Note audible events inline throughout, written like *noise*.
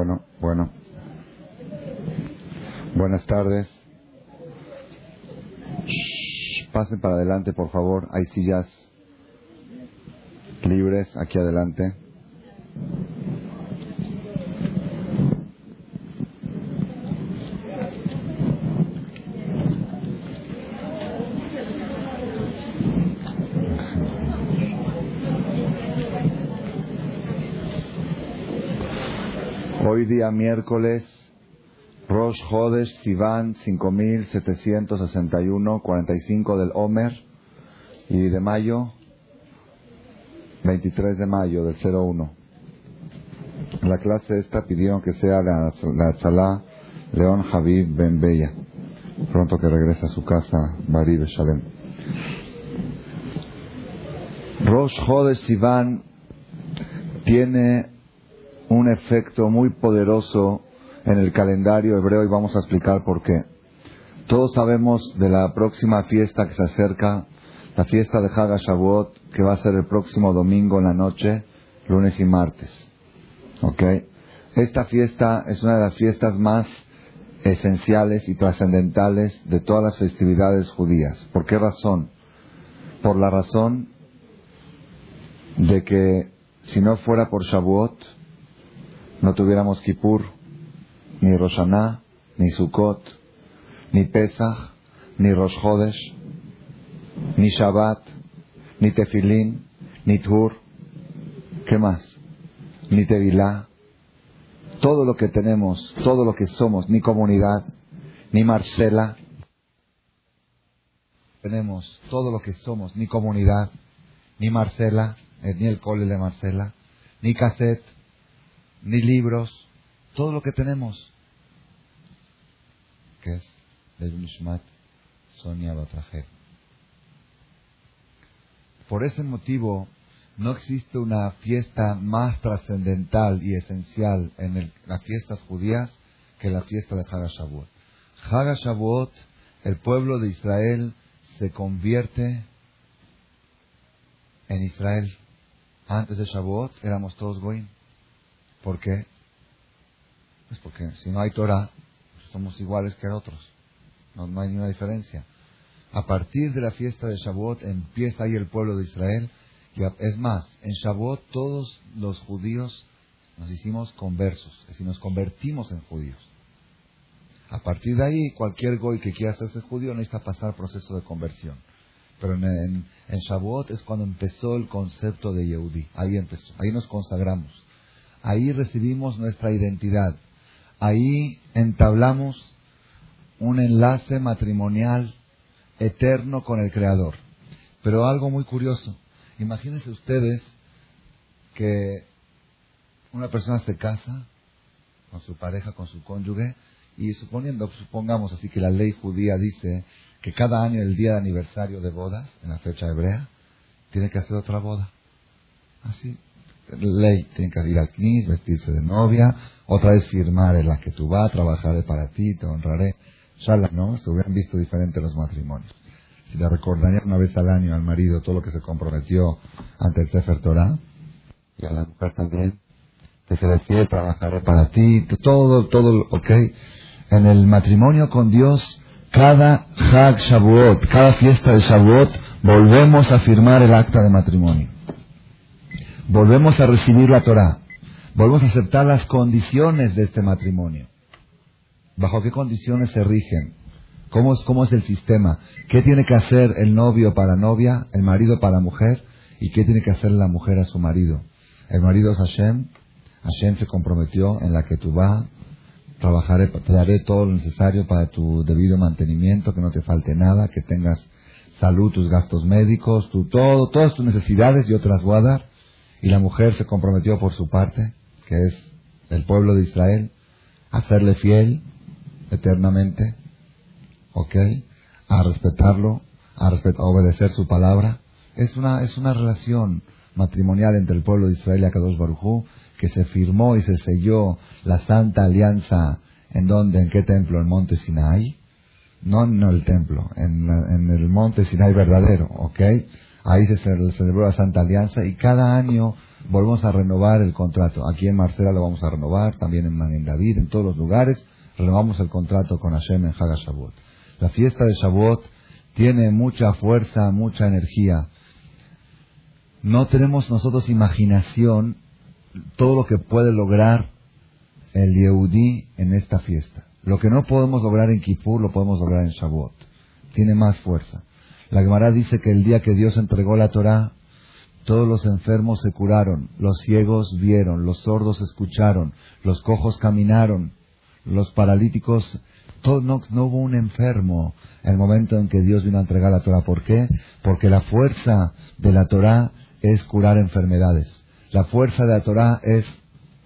Bueno, bueno. Buenas tardes. pasen para adelante, por favor. Hay sillas libres aquí adelante. Hoy día miércoles, Rosh Hodesh Sivan 5761, 45 del Omer y de mayo, 23 de mayo del 01. La clase esta pidieron que sea la, la León Javid Ben Bella, pronto que regrese a su casa, Bari Shalem. Rosh Hodesh Sivan tiene un efecto muy poderoso en el calendario hebreo y vamos a explicar por qué. Todos sabemos de la próxima fiesta que se acerca, la fiesta de Haga Shavuot, que va a ser el próximo domingo en la noche, lunes y martes. ¿Ok? Esta fiesta es una de las fiestas más esenciales y trascendentales de todas las festividades judías. ¿Por qué razón? Por la razón de que si no fuera por Shavuot, no tuviéramos Kippur, ni Roshaná, ni Sukkot, ni Pesach, ni Rosh Hodesh, ni Shabbat, ni Tefilín, ni Tur, ¿qué más? Ni Tevilá, todo lo que tenemos, todo lo que somos, ni comunidad, ni Marcela, tenemos todo lo que somos, ni comunidad, ni Marcela, eh, ni el cole de Marcela, ni cassette, ni libros, todo lo que tenemos. ¿Qué es? De Sonia Batrajer. Por ese motivo, no existe una fiesta más trascendental y esencial en las fiestas judías que la fiesta de Hagashavuot. Hagashavuot, el pueblo de Israel se convierte en Israel. Antes de Shavuot éramos todos goyim. ¿Por qué? Pues porque si no hay Torah, somos iguales que otros. No, hay ninguna diferencia. A partir de la fiesta de Shavuot empieza ahí el pueblo de Israel. Y es más, en Shavuot todos los judíos nos hicimos conversos, es decir, nos convertimos en judíos. A partir de ahí, cualquier goy que quiera hacerse judío necesita pasar proceso de conversión. Pero en, en, Shavuot es cuando empezó el concepto de Yehudi. Ahí empezó, ahí nos consagramos. Ahí recibimos nuestra identidad. Ahí entablamos un enlace matrimonial eterno con el Creador. Pero algo muy curioso. Imagínense ustedes que una persona se casa con su pareja, con su cónyuge, y suponiendo, supongamos así que la ley judía dice que cada año, el día de aniversario de bodas, en la fecha hebrea, tiene que hacer otra boda. Así, ley, tienen que ir al CNIS, vestirse de novia, otra vez firmar en la que tú vas, trabajaré para ti, te honraré. Shala, ¿no? Se hubieran visto diferentes los matrimonios. Si le recordaría una vez al año al marido todo lo que se comprometió ante el Sefer Torah, y a la mujer también, que se decide trabajaré para ti, todo, todo, ok. En el matrimonio con Dios, cada Hag Shavuot, cada fiesta de Shavuot, volvemos a firmar el acta de matrimonio volvemos a recibir la Torah, volvemos a aceptar las condiciones de este matrimonio. ¿Bajo qué condiciones se rigen? ¿Cómo es, ¿Cómo es el sistema? ¿Qué tiene que hacer el novio para novia, el marido para mujer? ¿Y qué tiene que hacer la mujer a su marido? El marido es Hashem. Hashem se comprometió en la que tú vas, trabajaré, te daré todo lo necesario para tu debido mantenimiento, que no te falte nada, que tengas salud, tus gastos médicos, tu, todo, todas tus necesidades yo te las voy a dar. Y la mujer se comprometió por su parte, que es el pueblo de Israel, a serle fiel eternamente, ¿ok? A respetarlo, a, obedecer su palabra. Es una, es una relación matrimonial entre el pueblo de Israel y Akadosh Barujú que se firmó y se selló la santa alianza en donde, en qué templo, en Monte Sinai, no en el templo, en, en el Monte Sinai verdadero, ¿ok? Ahí se celebró la Santa Alianza y cada año volvemos a renovar el contrato. Aquí en Marcela lo vamos a renovar, también en, David, en todos los lugares, renovamos el contrato con Hashem en Haga Shavuot. La fiesta de Shavuot tiene mucha fuerza, mucha energía. No tenemos nosotros imaginación todo lo que puede lograr el Yehudí en esta fiesta. Lo que no podemos lograr en Kippur lo podemos lograr en Shavuot. Tiene más fuerza. La Gemara dice que el día que Dios entregó la Torah, todos los enfermos se curaron, los ciegos vieron, los sordos escucharon, los cojos caminaron, los paralíticos, todo, no, no, hubo un enfermo en el momento en que Dios vino a entregar la Torah. ¿Por qué? Porque la fuerza de la Torah es curar enfermedades. La fuerza de la Torah es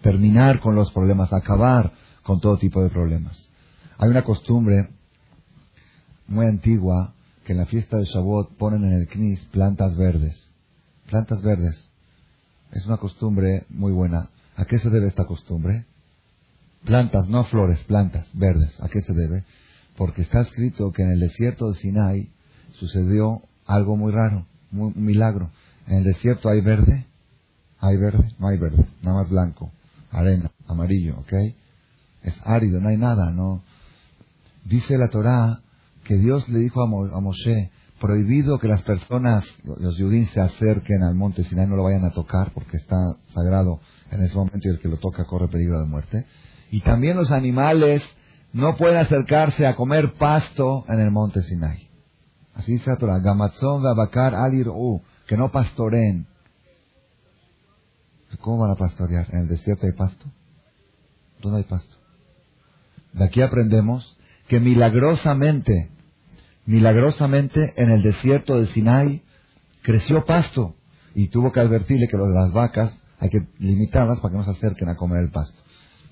terminar con los problemas, acabar con todo tipo de problemas. Hay una costumbre muy antigua que en la fiesta de Shavuot ponen en el Knis plantas verdes. Plantas verdes. Es una costumbre muy buena. ¿A qué se debe esta costumbre? Plantas, no flores, plantas verdes. ¿A qué se debe? Porque está escrito que en el desierto de Sinai sucedió algo muy raro, muy, un milagro. En el desierto hay verde, hay verde, no hay verde, nada más blanco, arena, amarillo, ¿ok? Es árido, no hay nada, no. Dice la Torá que Dios le dijo a, Moshe, prohibido que las personas, los judíos, se acerquen al monte Sinai, no lo vayan a tocar porque está sagrado en ese momento y el que lo toca corre peligro de muerte. Y también los animales no pueden acercarse a comer pasto en el monte Sinai. Así dice la Torah, Gamatzon Bakar Alir U, que no pastoreen. ¿Cómo van a pastorear? ¿En el desierto hay pasto? ¿Dónde hay pasto? De aquí aprendemos que milagrosamente milagrosamente en el desierto de Sinai creció pasto y tuvo que advertirle que las vacas hay que limitarlas para que no se acerquen a comer el pasto.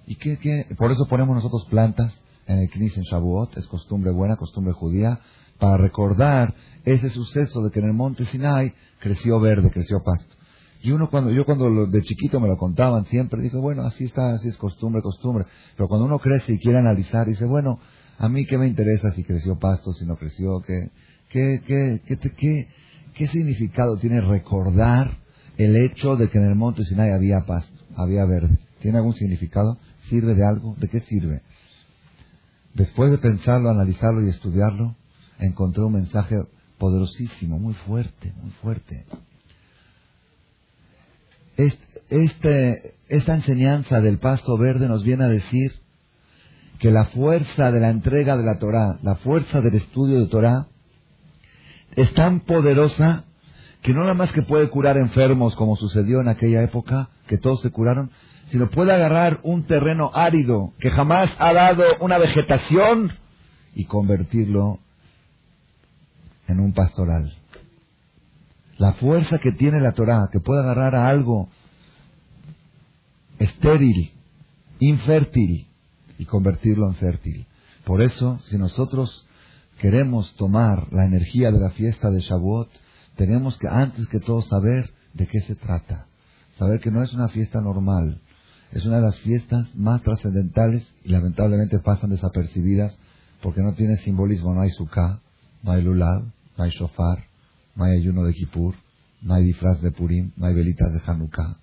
¿Y qué, Por eso ponemos nosotros plantas en el Knis en Shavuot, es costumbre buena, costumbre judía, para recordar ese suceso de que en el monte Sinai creció verde, creció pasto. Y uno cuando, yo cuando de chiquito me lo contaban siempre, dije, bueno, así está, así es costumbre, costumbre. Pero cuando uno crece y quiere analizar, dice, bueno, a mí qué me interesa si creció pasto, si no creció, qué, qué, qué, qué, qué, significado tiene recordar el hecho de que en el monte Sinai había pasto, había verde. ¿Tiene algún significado? ¿Sirve de algo? ¿De qué sirve? Después de pensarlo, analizarlo y estudiarlo, encontré un mensaje poderosísimo, muy fuerte, muy fuerte. Este, esta enseñanza del pasto verde nos viene a decir que la fuerza de la entrega de la Torah, la fuerza del estudio de Torah, es tan poderosa que no nada más que puede curar enfermos como sucedió en aquella época, que todos se curaron, sino puede agarrar un terreno árido que jamás ha dado una vegetación y convertirlo en un pastoral. La fuerza que tiene la Torah, que puede agarrar a algo estéril, infértil, y convertirlo en fértil. Por eso, si nosotros queremos tomar la energía de la fiesta de Shavuot, tenemos que antes que todo saber de qué se trata. Saber que no es una fiesta normal, es una de las fiestas más trascendentales y lamentablemente pasan desapercibidas porque no tiene simbolismo, no hay sukkah, no hay lulav, no hay shofar, no hay ayuno de Kippur, no hay disfraz de Purim, no hay velitas de Hanukkah.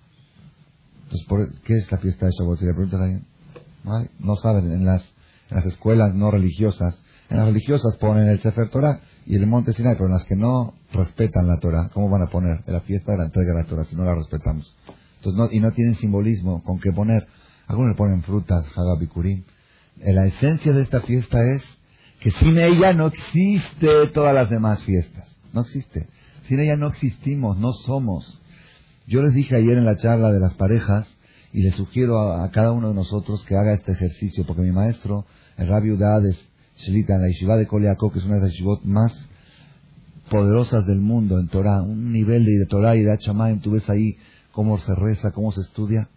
Entonces, ¿qué es la fiesta de Shavuot? Si le preguntan a alguien, no saben, en las, en las escuelas no religiosas, en las religiosas ponen el Sefer Torah y el Monte Sinai, pero en las que no respetan la Torah, ¿cómo van a poner la fiesta de la entrega de la Torah si no la respetamos? Entonces, y no tienen simbolismo con qué poner. Algunos le ponen frutas, Hagabikurim. Eh, la esencia de esta fiesta es que sin ella no existe todas las demás fiestas. No existe. Sin ella no existimos, no somos. Yo les dije ayer en la charla de las parejas y le sugiero a, cada uno de nosotros que haga este ejercicio, porque mi maestro, el Rabbi Udades Shelita, en la Yeshiva de Koliakó, que es una de las yeshivot más poderosas del mundo en Torah, un nivel de, Torah y de Hachamayim, tú ves ahí cómo se reza, cómo se estudia.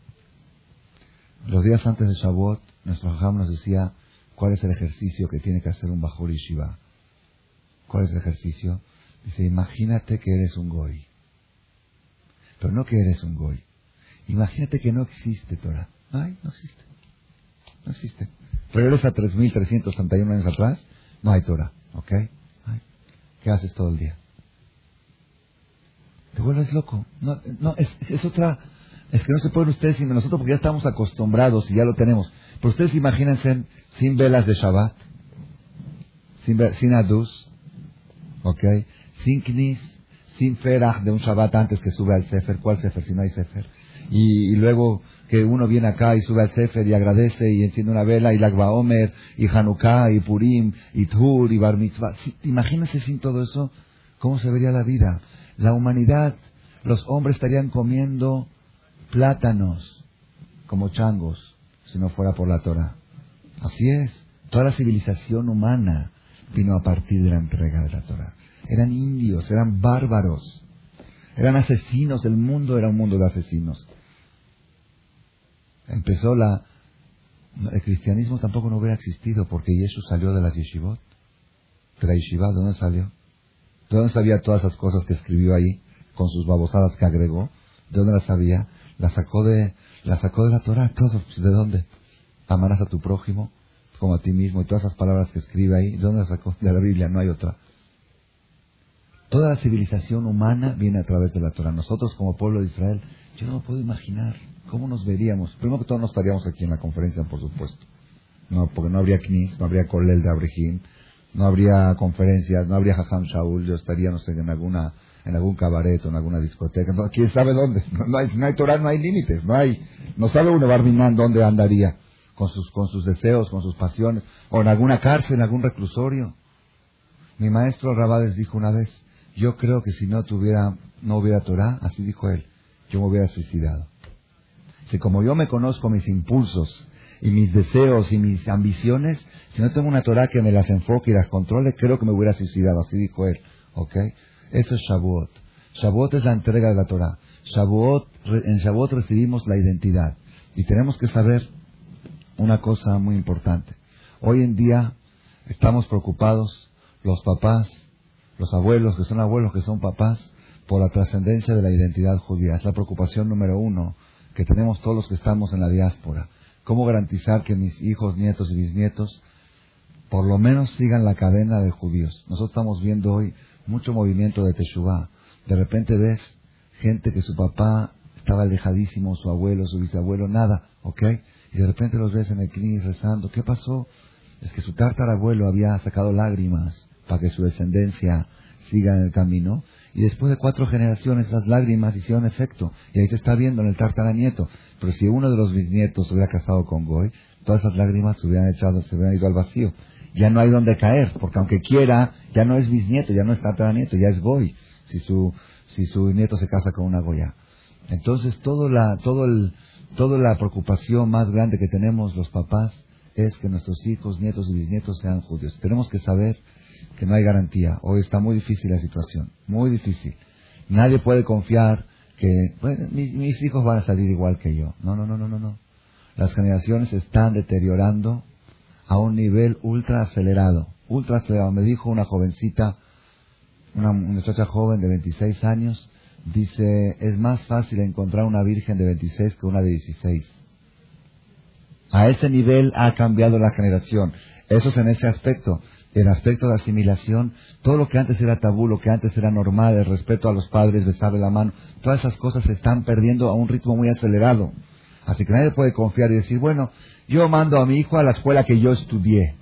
Los días antes de Shavuot, nuestro Hajam nos decía cuál es el ejercicio que tiene que hacer un Bajor Yeshiva. ¿Cuál es el ejercicio? Dice, imagínate que eres un Goy. Pero no que eres un Goy. Imagínate que no existe Torah. Ay, no existe. No existe. Regresa 3.331 años atrás, no hay Torah. ¿Ok? ¿Qué haces todo el día? vuelves loco. No, no es, es otra... Es que no se pueden ustedes sin nosotros porque ya estamos acostumbrados y ya lo tenemos. Pero ustedes imagínense sin velas de Shabbat, sin, sin Adus, ¿ok? Sin Knis, sin Ferah de un Shabbat antes que sube al Sefer. ¿Cuál Sefer si no hay Sefer? Y, luego que uno viene acá y sube al Sefer y agradece y enciende una vela y Lagba Omer y Hanukkah y Purim y Tur y Bar Mitzvah. imagínense sin todo eso cómo se vería la vida. La humanidad, los hombres estarían comiendo plátanos como changos si no fuera por la Torah. Así es. Toda la civilización humana vino a partir de la entrega de la Torah. Eran indios, eran bárbaros, eran asesinos, el mundo era un mundo de asesinos. Empezó la... El cristianismo tampoco no hubiera existido porque Jesús salió de las yeshivot. De la yeshiva, ¿de dónde salió? ¿De dónde sabía todas esas cosas que escribió ahí, con sus babosadas que agregó? ¿De dónde las sabía? Las sacó de, la sacó de la Torah, todo. ¿De dónde? Amarás a tu prójimo como a ti mismo y todas esas palabras que escribe ahí. ¿De dónde las sacó? De la Biblia, no hay otra. Toda la civilización humana viene a través de la Torah. Nosotros como pueblo de Israel, yo no puedo imaginar cómo nos veríamos. Primero que todo no estaríamos aquí en la conferencia, por supuesto. No, porque no habría Knis, no habría Kolel de Abrejim, no habría conferencias, no habría Jajam Shaul, yo estaría, no sé, en alguna en algún cabaret o en alguna discoteca, quién sabe dónde, *laughs* no, hay, no hay Torah, no hay límites, no hay, no sabe uno Barminán dónde andaría, con sus, con sus deseos, con sus pasiones, o en alguna cárcel, en algún reclusorio. Mi maestro Rabades dijo una vez, yo creo que si no tuviera, no hubiera Torah, así dijo él, yo me hubiera suicidado. Si como yo me conozco mis impulsos y mis deseos y mis ambiciones, si no tengo una Torah que me las enfoque y las controle, creo que me hubiera suicidado, así dijo él. ¿Ok? Eso es Shavuot. Shavuot es la entrega de la Torah. Shavuot, en Shavuot recibimos la identidad. Y tenemos que saber una cosa muy importante. Hoy en día estamos preocupados, los papás, los abuelos que son abuelos, que son papás, por la trascendencia de la identidad judía. Es la preocupación número uno que tenemos todos los que estamos en la diáspora. ¿Cómo garantizar que mis hijos, nietos y bisnietos por lo menos sigan la cadena de judíos? Nosotros estamos viendo hoy mucho movimiento de Teshuvah. De repente ves gente que su papá estaba alejadísimo, su abuelo, su bisabuelo, nada, ¿ok? Y de repente los ves en el clínico rezando. ¿Qué pasó? Es que su tartarabuelo había sacado lágrimas para que su descendencia siga en el camino. Y después de cuatro generaciones, esas lágrimas hicieron efecto. Y ahí se está viendo en el tartaranieto. Pero si uno de los bisnietos hubiera casado con Goy, todas esas lágrimas se hubieran echado, se hubieran ido al vacío. Ya no hay donde caer, porque aunque quiera, ya no es bisnieto, ya no es tartaranieto, ya es Goy. Si su, si su nieto se casa con una Goya. Entonces, todo la, todo el, toda la preocupación más grande que tenemos los papás es que nuestros hijos, nietos y bisnietos sean judíos. Tenemos que saber que no hay garantía. Hoy está muy difícil la situación, muy difícil. Nadie puede confiar que mis, hijos van a salir igual que yo. No, no, no, no, no, no. Las generaciones están deteriorando a un nivel ultra acelerado, ultra acelerado. Me dijo una jovencita, una muchacha joven de 26 años, dice, es más fácil encontrar una virgen de 26 que una de 16. A ese nivel ha cambiado la generación. Eso es en ese aspecto el aspecto de asimilación, todo lo que antes era tabú, lo que antes era normal, el respeto a los padres, besarle la mano, todas esas cosas se están perdiendo a un ritmo muy acelerado. Así que nadie puede confiar y decir, bueno, yo mando a mi hijo a la escuela que yo estudié.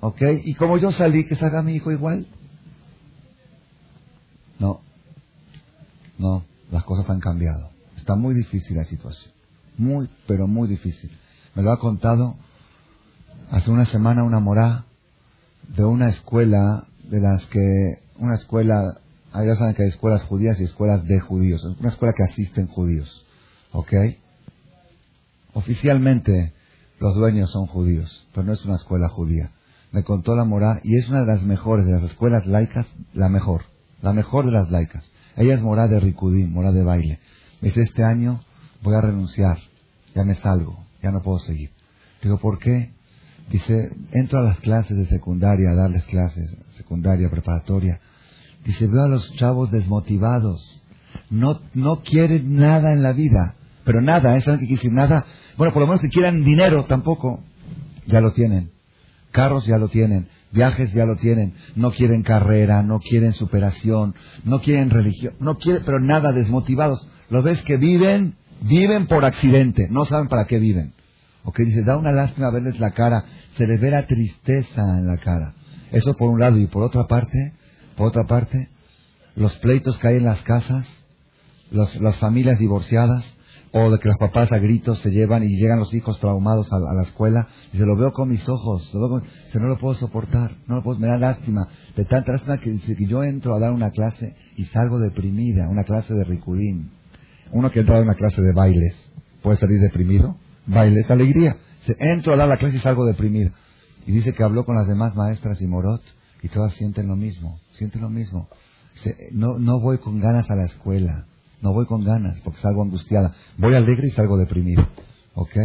¿Ok? Y como yo salí, que salga mi hijo igual. No. No, las cosas han cambiado. Está muy difícil la situación. Muy, pero muy difícil. Me lo ha contado hace una semana una morá de una escuela de las que, una escuela, ya saben que hay escuelas judías y escuelas de judíos, una escuela que asisten judíos, ¿ok? Oficialmente los dueños son judíos, pero no es una escuela judía. Me contó la Morá y es una de las mejores de las escuelas laicas, la mejor, la mejor de las laicas. Ella es Morá de Ricudín, Morá de baile. dice, este año voy a renunciar, ya me salgo, ya no puedo seguir. Digo, ¿por qué? Dice, entro a las clases de secundaria, a darles clases, secundaria, preparatoria. Dice, veo a los chavos desmotivados. No, no quieren nada en la vida. Pero nada, ¿eh? ¿saben qué quiere decir? Nada. Bueno, por lo menos que quieran dinero tampoco. Ya lo tienen. Carros ya lo tienen. Viajes ya lo tienen. No quieren carrera, no quieren superación, no quieren religión, no quieren, pero nada desmotivados. Lo ves que viven, viven por accidente, no saben para qué viven. Ok, dice, da una lástima verles la cara, se les ve la tristeza en la cara. Eso por un lado, y por otra parte, por otra parte, los pleitos que hay en las casas, las familias divorciadas, o de que los papás a gritos se llevan y llegan los hijos traumados a, la escuela, y se lo veo con mis ojos, lo veo no lo puedo soportar, no lo puedo, me da lástima, de tanta lástima que, que yo entro a dar una clase y salgo deprimida, una clase de ricudín. Uno que entra a una clase de bailes, ¿puede salir deprimido? Bailes, alegría. Se, entro a la clase y salgo deprimido. Y dice que habló con las demás maestras y Morot, y todas sienten lo mismo, sienten lo mismo. no, no voy con ganas a la escuela no voy con ganas porque salgo angustiada. Voy alegre y salgo deprimido. ¿Ok?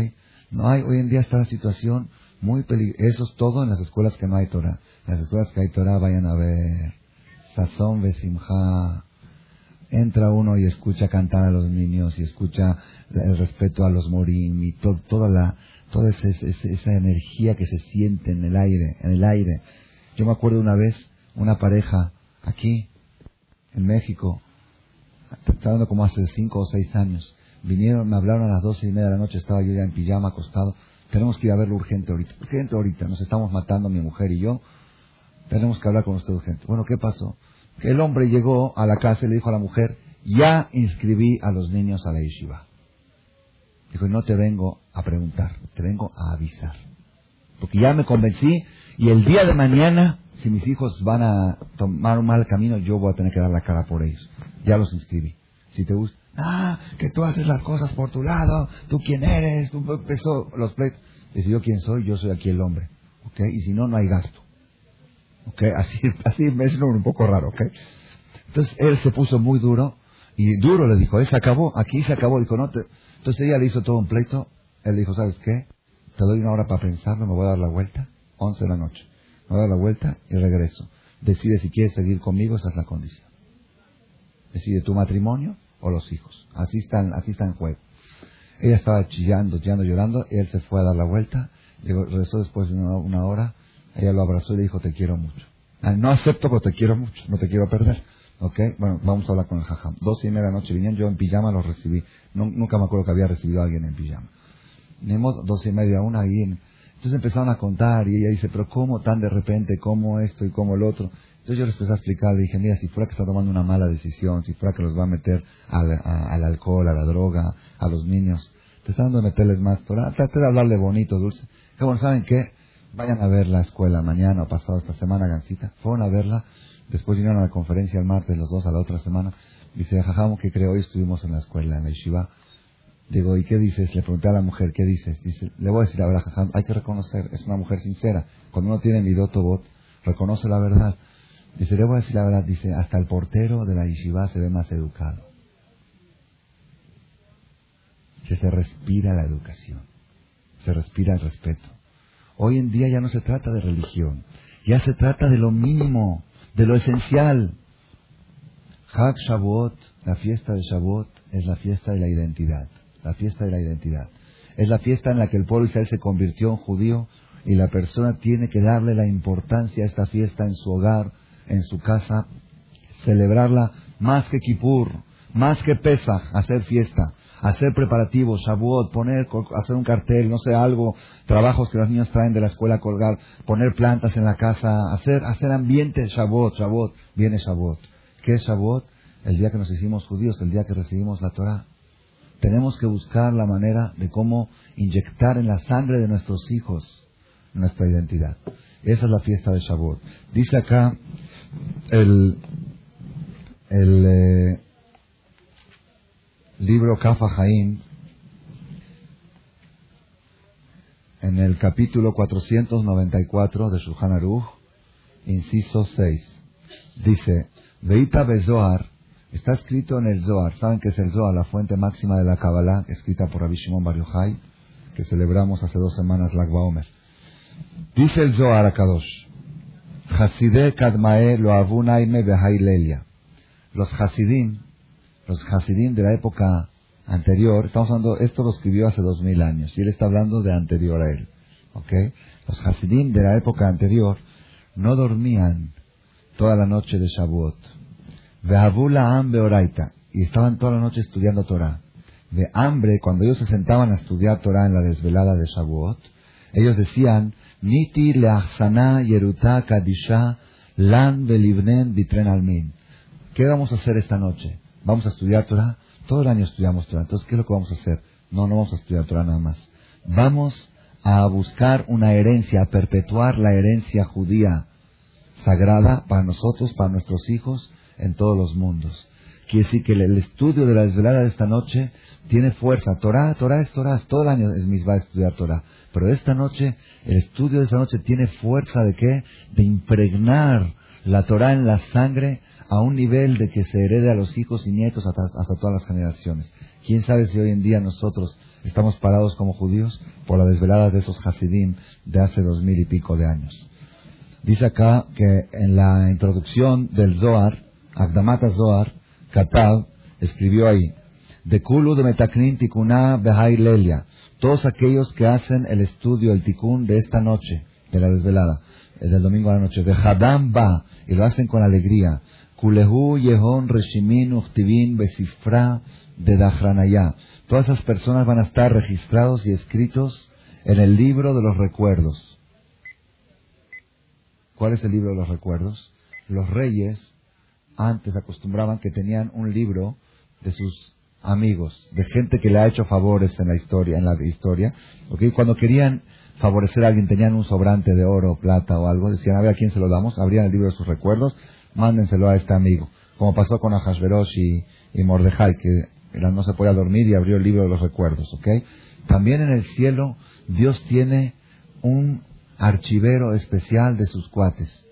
No hay, hoy en día está la situación muy peligrosa. Eso es todo en las escuelas que no hay Torah. En las escuelas que hay Torah vayan a ver. Sazón Besimha. Entra uno y escucha cantar a los niños y escucha el respeto a los morim y toda la, toda esa, esa energía que se siente en el aire, en el aire. Yo me acuerdo una vez, una pareja aquí, en México, Estaba como hace cinco o seis años. Vinieron, me hablaron a las doce y media de la noche, estaba yo ya en pijama acostado. Tenemos que ir a verlo urgente ahorita. Urgente ahorita, nos estamos matando mi mujer y yo. Tenemos que hablar con usted urgente. Bueno, ¿qué pasó? Que el hombre llegó a la casa y le dijo a la mujer, ya inscribí a los niños a la yeshiva. Dijo, no te vengo a preguntar, te vengo a avisar. Porque ya me convencí y el día de mañana, si mis hijos van a tomar un mal camino, yo voy a tener que dar la cara por ellos ya los inscribí. Si te gusta, ah, que tú haces las cosas por tu lado, tú quién eres, tú empezó los pleitos. Dice, yo quién soy, yo soy aquí el hombre. ¿Ok? Y si no, no hay gasto. ¿Ok? *laughs* Así, así es un poco raro. ¿Ok? Entonces él se puso muy duro y duro le dijo, se acabó, aquí se acabó. Dijo, no te... Entonces ella le hizo todo un pleito. Él dijo, ¿sabes qué? Te doy una hora para pensarlo, me voy a dar la vuelta. 11 de la noche. Me voy a dar la vuelta y regreso. Decide si quieres seguir conmigo, esa es la condición decide tu matrimonio o los hijos. Así están, así está en juego. Ella estaba chillando, chillando, llorando, y él se fue a dar la vuelta, regresó después de una, hora, ella lo abrazó y le dijo, te quiero mucho. Ah, no acepto, pero te quiero mucho, no te quiero perder. ¿Ok? Bueno, vamos a hablar con el jajam. Dos y media de la noche vinieron, yo en pijama los recibí. nunca me acuerdo que había recibido a alguien en pijama. Tenemos dos y media, una ahí. Entonces empezaron a contar y ella dice, pero ¿cómo tan de repente? ¿Cómo esto y cómo el otro? Entonces yo les empecé a explicar, le dije, mira, si fuera que está tomando una mala decisión, si fuera que los va a meter al, alcohol, a la droga, a los niños, te está dando de meterles más Torah, trate de hablarle bonito, dulce. Que bueno, ¿saben qué? Vayan a ver la escuela mañana o pasado esta semana, Gancita. Fueron a verla, después vinieron a la conferencia el martes, los dos a la otra semana. Dice, jajamo, que creo, hoy estuvimos en la escuela, en la yeshiva. Digo, ¿y qué dices? Le pregunté a la mujer, ¿qué dices? Dice, le voy a decir la verdad, jajam, hay que reconocer, es una mujer sincera. Cuando uno tiene mi bot, reconoce la verdad. Dice, le voy a decir la verdad, dice, hasta el portero de la yeshiva se ve más educado. Que se respira la educación, se respira el respeto. Hoy en día ya no se trata de religión, ya se trata de lo mínimo, de lo esencial. Hag Shavuot, la fiesta de Shavuot, es la fiesta de la identidad, la fiesta de la identidad. Es la fiesta en la que el pueblo Israel se convirtió en judío y la persona tiene que darle la importancia a esta fiesta en su hogar, en su casa, celebrarla más que Kippur, más que Pesach, hacer fiesta, hacer preparativos, Shavuot, poner, hacer un cartel, no sé, algo, trabajos que los niños traen de la escuela colgar, poner plantas en la casa, hacer, hacer ambiente Shavuot, Shavuot, viene Shavuot. ¿Qué es Shavuot? El día que nos hicimos judíos, el día que recibimos la Torah. Tenemos que buscar la manera de cómo inyectar en la sangre de nuestros hijos nuestra identidad. Esa es la fiesta de Shavuot. Dice acá el, el eh, libro Kafa Jaim, en el capítulo 494 de Shulchan Aruch, inciso 6, dice, Veita Bezoar, está escrito en el Zohar, ¿saben qué es el Zohar? La fuente máxima de la Kabbalah, escrita por Rabbi Shimon Bar que celebramos hace dos semanas la Omer. Dice el Zohar a Kadosh, Hasidé Kadmae lo abunaime behailelia. Los Hasidim, los Hasidim de la época anterior, estamos hablando, esto lo escribió hace dos mil años, y él está hablando de anterior a él. ¿Ok? Los Hasidim de la época anterior no dormían toda la noche de Shavuot. Y estaban toda la noche estudiando Torah. De hambre, cuando ellos se sentaban a estudiar Torah en la desvelada de Shavuot, ellos decían, Niti leachsana yeruta kadisha lan belibnen bitren almin. ¿Qué vamos a hacer esta noche? ¿Vamos a estudiar Torah? Todo el año estudiamos Torah. Entonces, ¿qué es lo que vamos a hacer? No, no vamos a estudiar Torah nada más. Vamos a buscar una herencia, a perpetuar la herencia judía sagrada para nosotros, para nuestros hijos, en todos los mundos. Quiere decir que el estudio de la desvelada de esta noche tiene fuerza. Torah, Torah es Torah. Todo el año es va a estudiar Torah. Pero esta noche, el estudio de esta noche tiene fuerza de qué? De impregnar la Torah en la sangre a un nivel de que se herede a los hijos y nietos hasta, todas las generaciones. ¿Quién sabe si hoy en día nosotros estamos parados como judíos por la desvelada de esos Hasidim de hace dos mil y pico de años? Dice acá que en la introducción del Zohar, Agdamata Zohar, Katab, escribió ahí, de Kulu de Metaknin Tikuna Behai Lelia, todos aquellos que hacen el estudio, el tikun de esta noche, de la desvelada, del domingo a la noche, de Hadam Ba, y lo hacen con alegría, Kulehu Yehon Reshimin Uchtivin Besifra de Dahranaya. Todas esas personas van a estar registrados y escritos en el libro de los recuerdos. ¿Cuál es el libro de los recuerdos? Los reyes antes acostumbraban que tenían un libro de sus amigos, de gente que le ha hecho favores en la historia, en la historia, ¿okay? Cuando querían favorecer a alguien, tenían un sobrante de oro, plata o algo, decían, a ver a quién se lo damos, abrían el libro de sus recuerdos, mándenselo a este amigo, como pasó con Ahasverosh y, y Mordejai, que no se podía dormir y abrió el libro de los recuerdos, ¿ok? También en el cielo Dios tiene un archivero especial de sus cuates,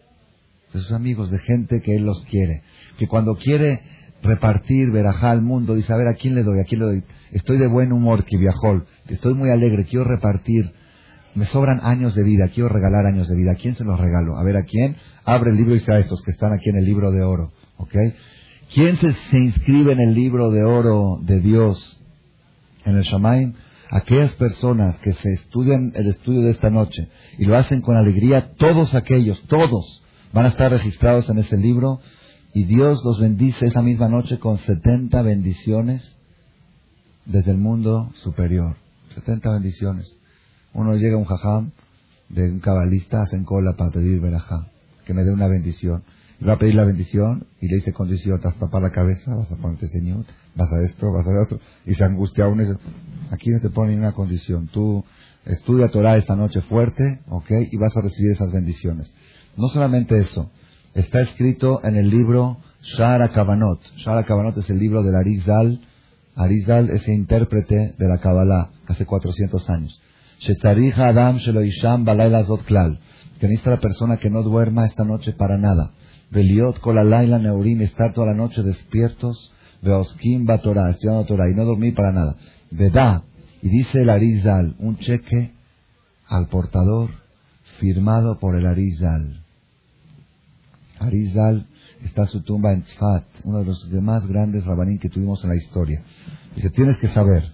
de sus amigos, de gente que Él los quiere, que cuando quiere repartir verajá al mundo, dice, a ver, ¿a quién le doy? ¿A quién le doy? Estoy de buen humor, que viajó, estoy muy alegre, quiero repartir, me sobran años de vida, quiero regalar años de vida, ¿a quién se los regalo? A ver, ¿a quién? Abre el libro y a estos que están aquí en el libro de oro, ¿ok? ¿Quién se, se inscribe en el libro de oro de Dios en el Shamaim? Aquellas personas que se estudian el estudio de esta noche y lo hacen con alegría, todos aquellos, todos van a estar registrados en ese libro y Dios los bendice esa misma noche con 70 bendiciones desde el mundo superior. 70 bendiciones. Uno llega a un jajam de un cabalista, hacen cola para pedir verajá, que me dé una bendición. Va a pedir la bendición y le dice condición, te vas a tapar la cabeza, vas a ponerte señor, vas a esto, vas a otro. Y se angustia uno y dice, aquí no te pone una condición. Tú estudia Torah esta noche fuerte, ¿ok? Y vas a recibir esas bendiciones. No solamente eso, Está escrito en el libro Shara Kavanot. Shara Kavanot es el libro del Arizal. Arizal es el intérprete de la Kabbalah hace 400 años. Adam Sheloisham Zot Klal. Que necesita la persona que no duerma esta noche para nada. Beliot Kolalaila Neurim, estar toda la noche despiertos. Beoskim Batorah, estudiando Torah y no dormir para nada. Veda, y dice el Arizal, un cheque al portador firmado por el Arizal. Arizal está su tumba en Tzfat, uno de los más grandes rabanín que tuvimos en la historia. Dice, tienes que saber,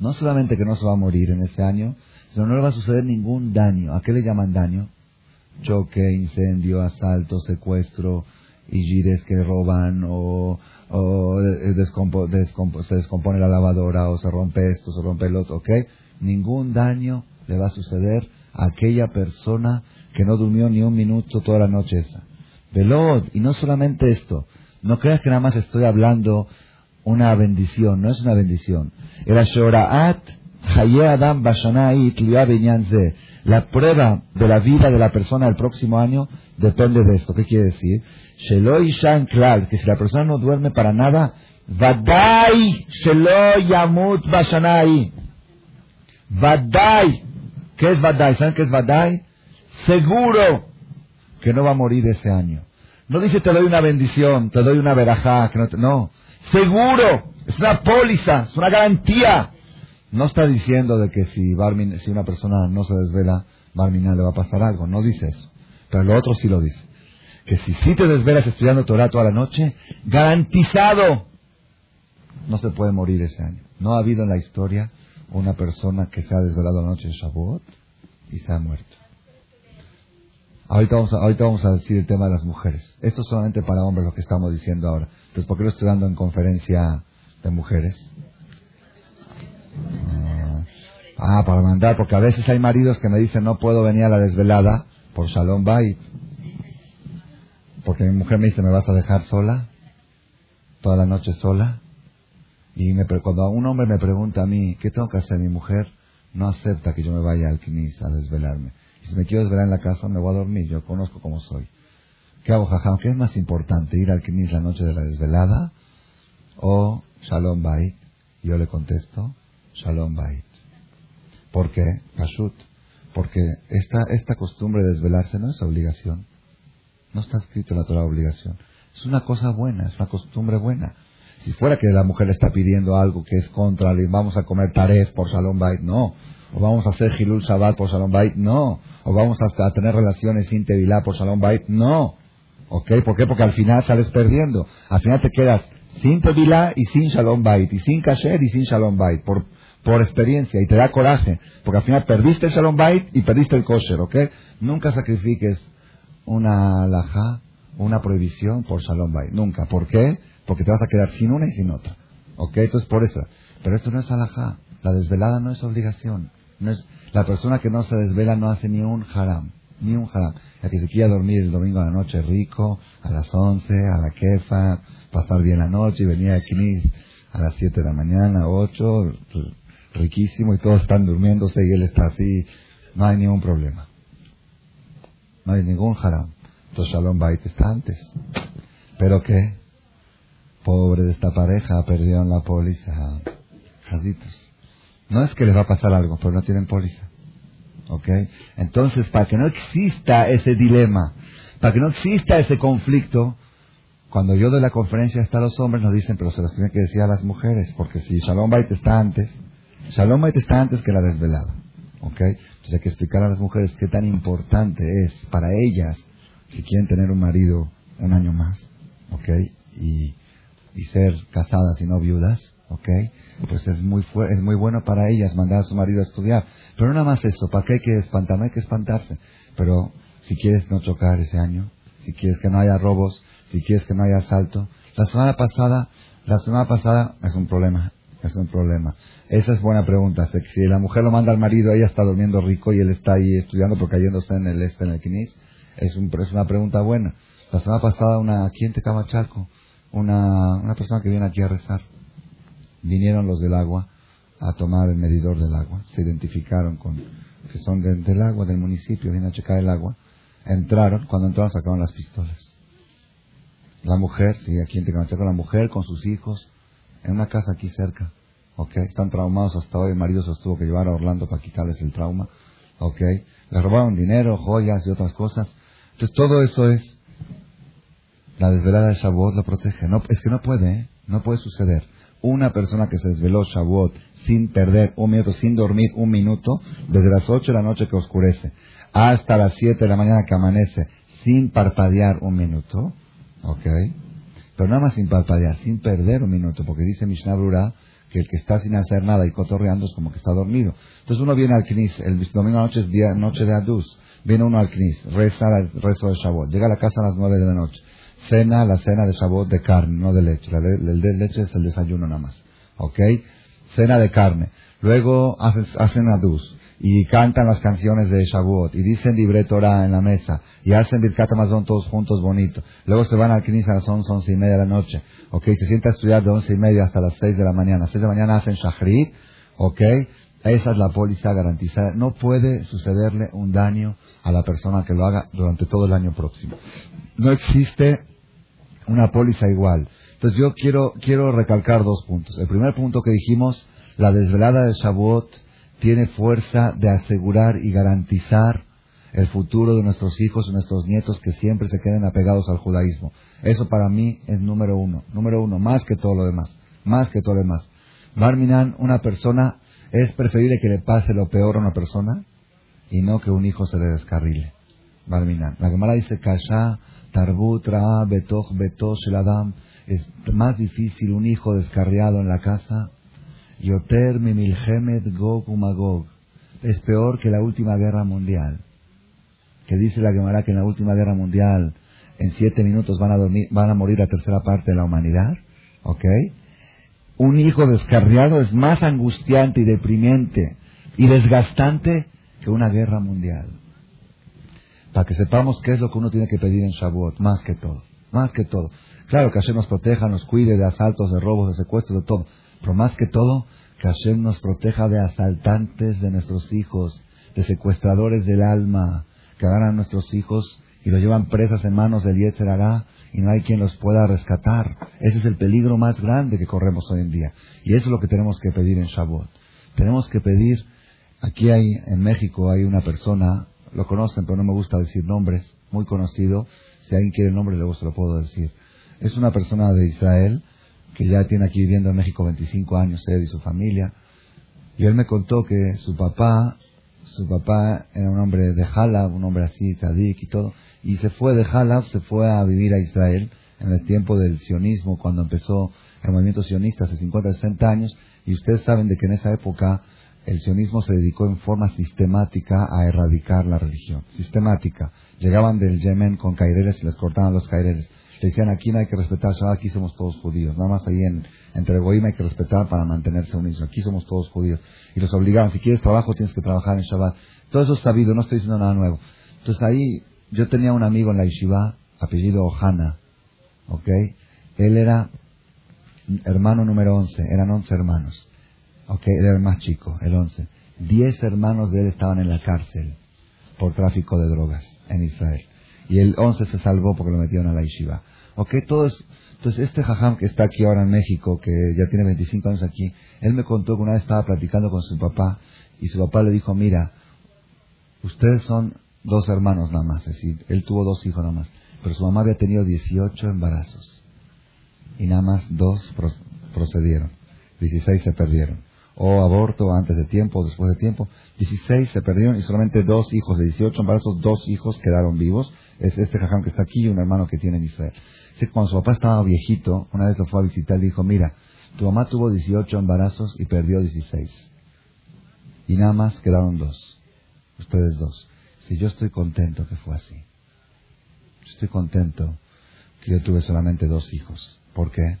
No solamente que no se va a morir en ese año, sino no le va a suceder ningún daño. ¿A qué le llaman daño? Choque, incendio, asalto, secuestro, y gires que roban, o, se descompone la lavadora, o se rompe esto, se rompe el otro, ¿ok? Ningún daño le va a suceder a aquella persona que no durmió ni un minuto toda la noche esa. Velod, y no solamente esto, no creas que nada más estoy hablando una bendición, no es una bendición. Era Shoraat Adam La prueba de la vida de la persona del próximo año depende de esto. ¿Qué quiere decir? Sheloi Shan Klal, que si la persona no duerme para nada, Vadai Shelo Yamut Bashanai. Vadai. ¿Qué es Vadai? ¿Saben qué es Vadai? Seguro que no va a morir ese año. No dice te doy una bendición, te doy una verajá, que no. Seguro, es una póliza, es una garantía. No está diciendo de que si, si una persona no se desvela, Barminan le va a pasar algo. No dice eso. Pero lo otro sí lo dice. Que si sí te desvelas estudiando Torah toda la noche, garantizado, no se puede morir ese año. No ha habido en la historia una persona que se ha desvelado la noche de Shavuot y se ha muerto. Ahorita vamos, a, ahorita vamos a decir el tema de las mujeres. Esto es solamente para hombres lo que estamos diciendo ahora. Entonces, ¿por qué lo estoy dando en conferencia de mujeres? Ah, ah, para mandar, porque a veces hay maridos que me dicen no puedo venir a la desvelada por Shalom Bay. Porque mi mujer me dice, ¿me vas a dejar sola? Toda la noche sola. Y me, cuando un hombre me pregunta a mí, ¿qué tengo que hacer? Mi mujer no acepta que yo me vaya al Knis a desvelarme. Si me quiero desvelar en la casa, me voy a dormir. Yo conozco cómo soy. ¿Qué hago, jajam? ¿Qué es más importante? ¿Ir al Knis la noche de la desvelada o Shalom Bait? Yo le contesto, Shalom Bait. ¿Por qué? Pashut. Porque esta, esta costumbre de desvelarse no es obligación. No está escrito en la Torah obligación. Es una cosa buena, es una costumbre buena. Si fuera que la mujer le está pidiendo algo que es contra, le vamos a comer taref por Shalom Bait, no. O vamos a hacer Hilul Shabbat por Shalom Bait, no. O vamos a, tener relaciones sin Tevilá por Shalom Bait, no. ¿Ok? ¿Por qué? Porque al final sales perdiendo. Al final te quedas sin Tevilá y sin Shalom Bait, y sin Kasher y sin Shalom Bait, por, por experiencia, y te da coraje. Porque al final perdiste el Shalom Bait y perdiste el Kosher, ¿ok? Nunca sacrifiques una alajá, una prohibición por Shalom Bait. Nunca. ¿Por qué? porque te vas a quedar sin una y sin otra. ¿Ok? Entonces por eso. Pero esto no es alajá. La desvelada no es obligación. No es, la persona que no se desvela no hace ni un haram. Ni un haram. La que se quiera dormir el domingo a la noche rico, a las 11, a la kefa, pasar bien la noche y venir aquí a las 7 de la mañana, 8, riquísimo y todos están durmiéndose y él está así. No hay ningún problema. No hay ningún haram. Entonces Shalom Bait está antes. ¿Pero qué? Pobre de esta pareja, perdieron la póliza. Jazitos. No es que les va a pasar algo, pero no tienen póliza. ¿Ok? Entonces, para que no exista ese dilema, para que no exista ese conflicto, cuando yo doy la conferencia hasta los hombres nos dicen, pero se los tiene que decir a las mujeres, porque si Shalom Bait está antes, Shalom Bait está antes que la desvelada. ¿Ok? Entonces hay que explicar a las mujeres qué tan importante es para ellas si quieren tener un marido un año más. ¿Ok? Y ser casadas y no viudas, ¿ok? Pues es muy, es muy bueno para ellas mandar a su marido a estudiar. Pero no nada más eso, ¿para qué hay que espantarme? Hay que espantarse. Pero si quieres no chocar ese año, si quieres que no haya robos, si quieres que no haya asalto. La semana pasada, la semana pasada es un problema, es un problema. Esa es buena pregunta. Si la mujer lo manda al marido, ella está durmiendo rico y él está ahí estudiando, pero cayéndose en el este, en el quinis, es, un, es una pregunta buena. La semana pasada una, ¿quién te Chalco? una, una persona que viene aquí a rezar. Vinieron los del agua a tomar el medidor del agua. Se identificaron con que son del agua, del municipio, vienen a checar el agua. Entraron, cuando entraron sacaron las pistolas. La mujer, sí, aquí en con la mujer con sus hijos, en una casa aquí cerca. ¿Ok? Están traumados hasta hoy. El marido se los tuvo que llevar a Orlando para quitarles el trauma. ¿Ok? Les robaron dinero, joyas y otras cosas. Entonces todo eso es la desvelada de Shavuot lo protege. No, es que no puede, ¿eh? no puede suceder. Una persona que se desveló Shavuot sin perder un minuto, sin dormir un minuto, desde las 8 de la noche que oscurece hasta las 7 de la mañana que amanece, sin parpadear un minuto, ¿ok? Pero nada más sin parpadear, sin perder un minuto, porque dice Mishnah Brura que el que está sin hacer nada y cotorreando es como que está dormido. Entonces uno viene al Knis, el domingo noche es día, noche de Adus, viene uno al Knis, reza el rezo de Shavuot, llega a la casa a las 9 de la noche, cena, la cena de sabor de carne, no de leche. el de leche es el desayuno nada más. ¿Ok? Cena de carne. Luego hacen, hacen adus y cantan las canciones de Shavuot y dicen libre Torah en la mesa y hacen Birkat Amazon todos juntos bonito. Luego se van al Knis a las once, once y media de la noche. ¿Ok? Se sienta a estudiar de once y media hasta las seis de la mañana. A seis de la mañana hacen Shahrit. ¿Ok? Esa es la póliza garantizada. No puede sucederle un daño a la persona que lo haga durante todo el año próximo. No existe una póliza igual. Entonces yo quiero, quiero recalcar dos puntos. El primer punto que dijimos, la desvelada de Shavuot tiene fuerza de asegurar y garantizar el futuro de nuestros hijos y nuestros nietos que siempre se queden apegados al judaísmo. Eso para mí es número uno, número uno, más que todo lo demás, más que todo lo demás. Barminan, una persona, es preferible que le pase lo peor a una persona y no que un hijo se le descarrile. Barminan. La Gemara dice, Kasha, Tarbut, Ra, Betoch, Betoch, Adam. Es más difícil un hijo descarriado en la casa. Yoter, Mimilhemet, Gog, Umagog. Es peor que la última guerra mundial que dice la Gemara que en la última guerra mundial en siete minutos van a, dormir, van a morir la tercera parte de la humanidad, ¿ok? Un hijo descarriado es más angustiante y deprimente y desgastante que una guerra mundial. Para que sepamos qué es lo que uno tiene que pedir en Shavuot, más que todo, más que todo. Claro que Hashem nos proteja, nos cuide de asaltos, de robos, de secuestros, de todo. Pero más que todo, que Hashem nos proteja de asaltantes de nuestros hijos, de secuestradores del alma, que agarran a nuestros hijos y los llevan presas en manos del Yetzer y no hay quien los pueda rescatar. Ese es el peligro más grande que corremos hoy en día. Y eso es lo que tenemos que pedir en Shavuot. Tenemos que pedir, aquí hay, en México hay una persona, lo conocen pero no me gusta decir nombres, muy conocido, si alguien quiere el nombre luego se lo puedo decir. Es una persona de Israel que ya tiene aquí viviendo en México 25 años, él y su familia, y él me contó que su papá su papá era un hombre de Halab, un hombre así, tzadik y todo, y se fue de Halab, se fue a vivir a Israel en el tiempo del sionismo, cuando empezó el movimiento sionista hace 50, 60 años, y ustedes saben de que en esa época el sionismo se dedicó en forma sistemática a erradicar la religión, sistemática. Llegaban del Yemen con caireles y les cortaban los caireles. Le decían, aquí no hay que respetar aquí somos todos judíos. Nada más ahí en, entre Goim hay que respetar para mantenerse unidos. Aquí somos todos judíos. Y los obligaban, si quieres trabajo tienes que trabajar en Shabbat. Todo eso es sabido, no estoy diciendo nada nuevo. Entonces ahí yo tenía un amigo en la yeshiva, apellido Ohana, ¿ok? Él era hermano número 11, eran 11 hermanos. ¿Ok? Era el más chico, el 11. Diez hermanos de él estaban en la cárcel por tráfico de drogas en Israel. Y el 11 se salvó porque lo metieron a la yeshiva. ¿Ok? Todo es, entonces, este jajam que está aquí ahora en México, que ya tiene 25 años aquí, él me contó que una vez estaba platicando con su papá y su papá le dijo, mira, ustedes son dos hermanos nada más, es decir, él tuvo dos hijos nada más, pero su mamá había tenido 18 embarazos y nada más dos procedieron, 16 se perdieron, o aborto antes de tiempo o después de tiempo, 16 se perdieron y solamente dos hijos de 18 embarazos, dos hijos quedaron vivos, es este jajam que está aquí y un hermano que tiene en Israel cuando su papá estaba viejito, una vez lo fue a visitar y dijo, mira, tu mamá tuvo 18 embarazos y perdió 16. Y nada más quedaron dos. Ustedes dos. Si yo estoy contento que fue así. Yo estoy contento que yo tuve solamente dos hijos. ¿Por qué?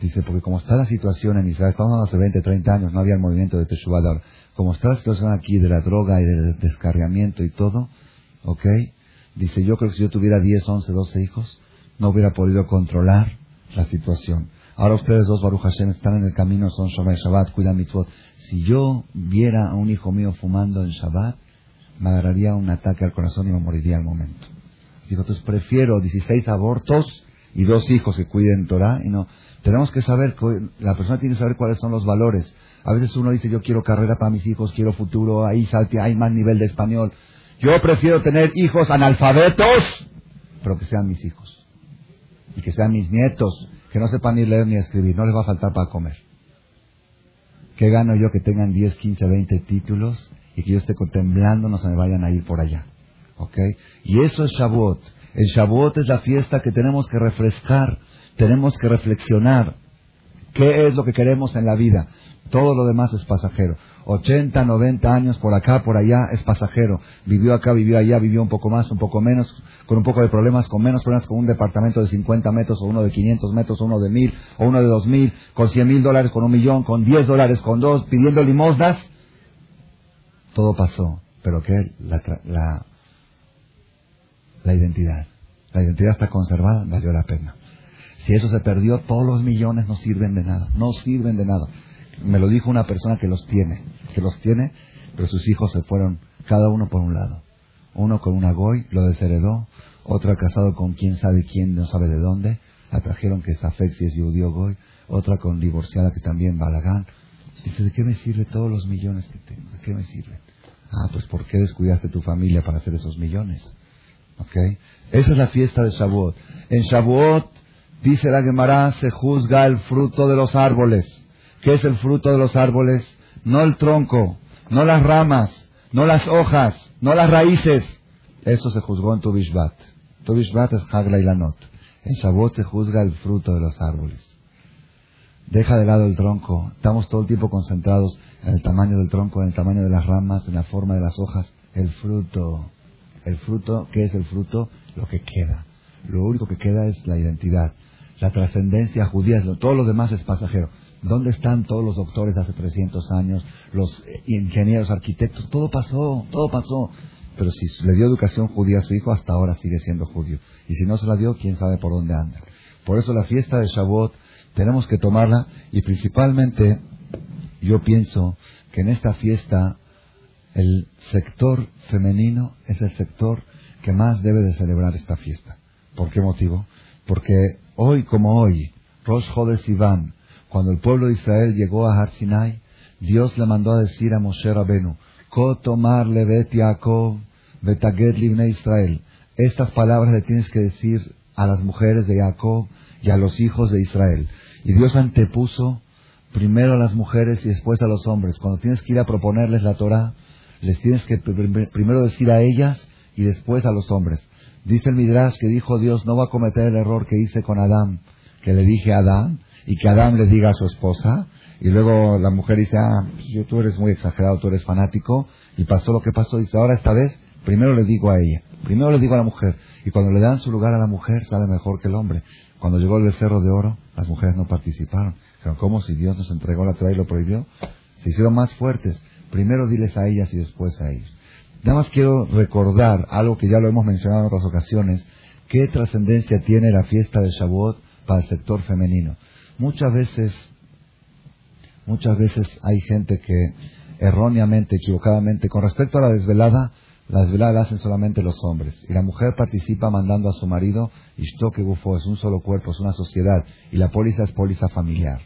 Dice, porque como está la situación en Israel, estamos hace 20, 30 años, no había el movimiento de Teshuvah Como está la situación aquí de la droga y del descarriamiento y todo, ¿ok? Dice, yo creo que si yo tuviera 10, 11, 12 hijos, no hubiera podido controlar la situación. Ahora ustedes dos, Baruch Hashem, están en el camino, son Shabbat, Shabbat, cuidan mitzvot. Si yo viera a un hijo mío fumando en Shabbat, me agarraría un ataque al corazón y me moriría al momento. Digo, entonces prefiero 16 abortos y dos hijos que cuiden Torah y no. Tenemos que saber, la persona tiene que saber cuáles son los valores. A veces uno dice, yo quiero carrera para mis hijos, quiero futuro, ahí salte, hay más nivel de español. Yo prefiero tener hijos analfabetos, pero que sean mis hijos y que sean mis nietos, que no sepan ni leer ni escribir, no les va a faltar para comer. ¿Qué gano yo que tengan 10, 15, 20 títulos y que yo esté contemplando no se me vayan a ir por allá? ¿Ok? Y eso es Shavuot. El Shavuot es la fiesta que tenemos que refrescar, tenemos que reflexionar. ¿Qué es lo que queremos en la vida? Todo lo demás es pasajero. 80, 90 años por acá, por allá, es pasajero. Vivió acá, vivió allá, vivió un poco más, un poco menos, con un poco de problemas, con menos problemas, con un departamento de 50 metros, o uno de 500 metros, o uno de 1000, o uno de 2000, con 100 mil dólares, con un millón, con 10 dólares, con dos, pidiendo limosnas. Todo pasó. Pero ¿qué? La, la, la identidad. La identidad está conservada, valió la pena. Si eso se perdió, todos los millones no sirven de nada. No sirven de nada. Me lo dijo una persona que los tiene, que los tiene, pero sus hijos se fueron cada uno por un lado. Uno con una goy, lo desheredó, otro casado con quién sabe quién, no sabe de dónde, la trajeron que es afexi, es judío goy, otra con divorciada que también balagán. Dice, ¿de qué me sirve todos los millones que tengo? ¿De qué me sirve? Ah, pues ¿por qué descuidaste tu familia para hacer esos millones? ¿Ok? Esa es la fiesta de Shavuot. En Shavuot, dice la Gemara, se juzga el fruto de los árboles. ¿Qué es el fruto de los árboles? No el tronco, no las ramas, no las hojas, no las raíces. Eso se juzgó en Tubishbat. Tubishbat es Hagla y Lanot. En Shavuot se juzga el fruto de los árboles. Deja de lado el tronco. Estamos todo el tiempo concentrados en el tamaño del tronco, en el tamaño de las ramas, en la forma de las hojas. El fruto. El fruto, ¿qué es el fruto? Lo que queda. Lo único que queda es la identidad. La trascendencia judía, todo lo demás es pasajero. ¿Dónde están todos los doctores hace 300 años? Los eh, ingenieros, arquitectos, todo pasó, todo pasó. Pero si le dio educación judía a su hijo, hasta ahora sigue siendo judío. Y si no se la dio, quién sabe por dónde anda. Por eso la fiesta de Shavuot tenemos que tomarla y principalmente yo pienso que en esta fiesta el sector femenino es el sector que más debe de celebrar esta fiesta. ¿Por qué motivo? Porque hoy como hoy, Rosh Chodesh Iván, cuando el pueblo de Israel llegó a Har Sinai, Dios le mandó a decir a Moshe Rabenu, Ko tomar levet Yaakov, betaged libne Israel. Estas palabras le tienes que decir a las mujeres de Jacob y a los hijos de Israel. Y Dios antepuso primero a las mujeres y después a los hombres. Cuando tienes que ir a proponerles la Torah, les tienes que primero decir a ellas y después a los hombres. Dice el Midrash que dijo Dios, no va a cometer el error que hice con Adán, que le dije a Adán, y que Adán le diga a su esposa, y luego la mujer dice, ah, tú eres muy exagerado, tú eres fanático, y pasó lo que pasó, dice, ahora esta vez, primero le digo a ella, primero le digo a la mujer, y cuando le dan su lugar a la mujer, sale mejor que el hombre. Cuando llegó el becerro de oro, las mujeres no participaron. Dijeron, ¿cómo si Dios nos entregó la Torah y lo prohibió? Se hicieron más fuertes. Primero diles a ellas y después a ellos. Nada más quiero recordar algo que ya lo hemos mencionado en otras ocasiones. ¿Qué trascendencia tiene la fiesta de Shavuot para el sector femenino? Muchas veces, muchas veces hay gente que erróneamente, equivocadamente, con respecto a la desvelada, la desvelada la hacen solamente los hombres. Y la mujer participa mandando a su marido, y que bufo, es un solo cuerpo, es una sociedad. Y la póliza es póliza familiar.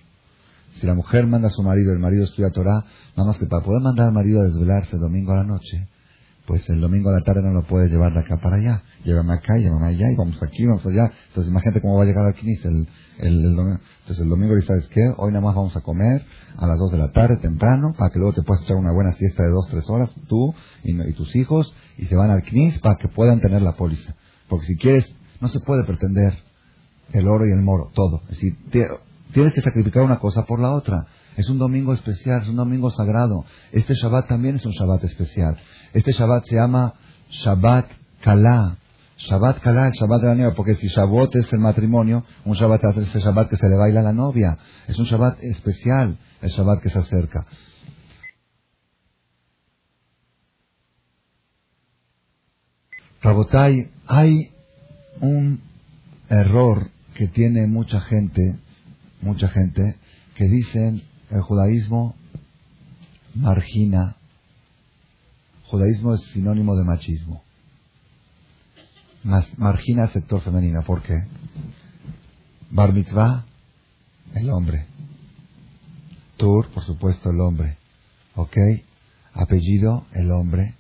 Si la mujer manda a su marido, el marido estudia Torah, nada más que para poder mandar al marido a desvelarse el domingo a la noche, pues el domingo a la tarde no lo puede llevar de acá para allá. Llévame acá, llévame allá, y vamos aquí, vamos allá. Entonces imagínate cómo va a llegar al Knis el, el, domingo. Entonces el domingo ¿sabes qué? Hoy nada más vamos a comer a las 2 de la tarde, temprano, para que luego te puedas echar una buena siesta de 2, 3 horas, tú y, y, tus hijos, y se van al Knis para que puedan tener la póliza. Porque si quieres, no se puede pretender el oro y el moro, todo. Es decir, Tienes que sacrificar una cosa por la otra. Es un domingo especial, es un domingo sagrado. Este Shabbat también es un Shabbat especial. Este Shabbat se llama Shabbat Kala. Shabbat Kala, el Shabbat de la novia, porque si Shabbat es el matrimonio, un Shabbat es ese Shabbat que se le baila a la novia. Es un Shabbat especial, el Shabbat que se acerca. Hay un error que tiene mucha gente mucha gente que dicen el judaísmo margina. Judaísmo es sinónimo de machismo. margina el sector femenino. ¿Por qué? Bar mitzvah, el hombre. Tur, por supuesto, el hombre. ¿Ok? Apellido, el hombre.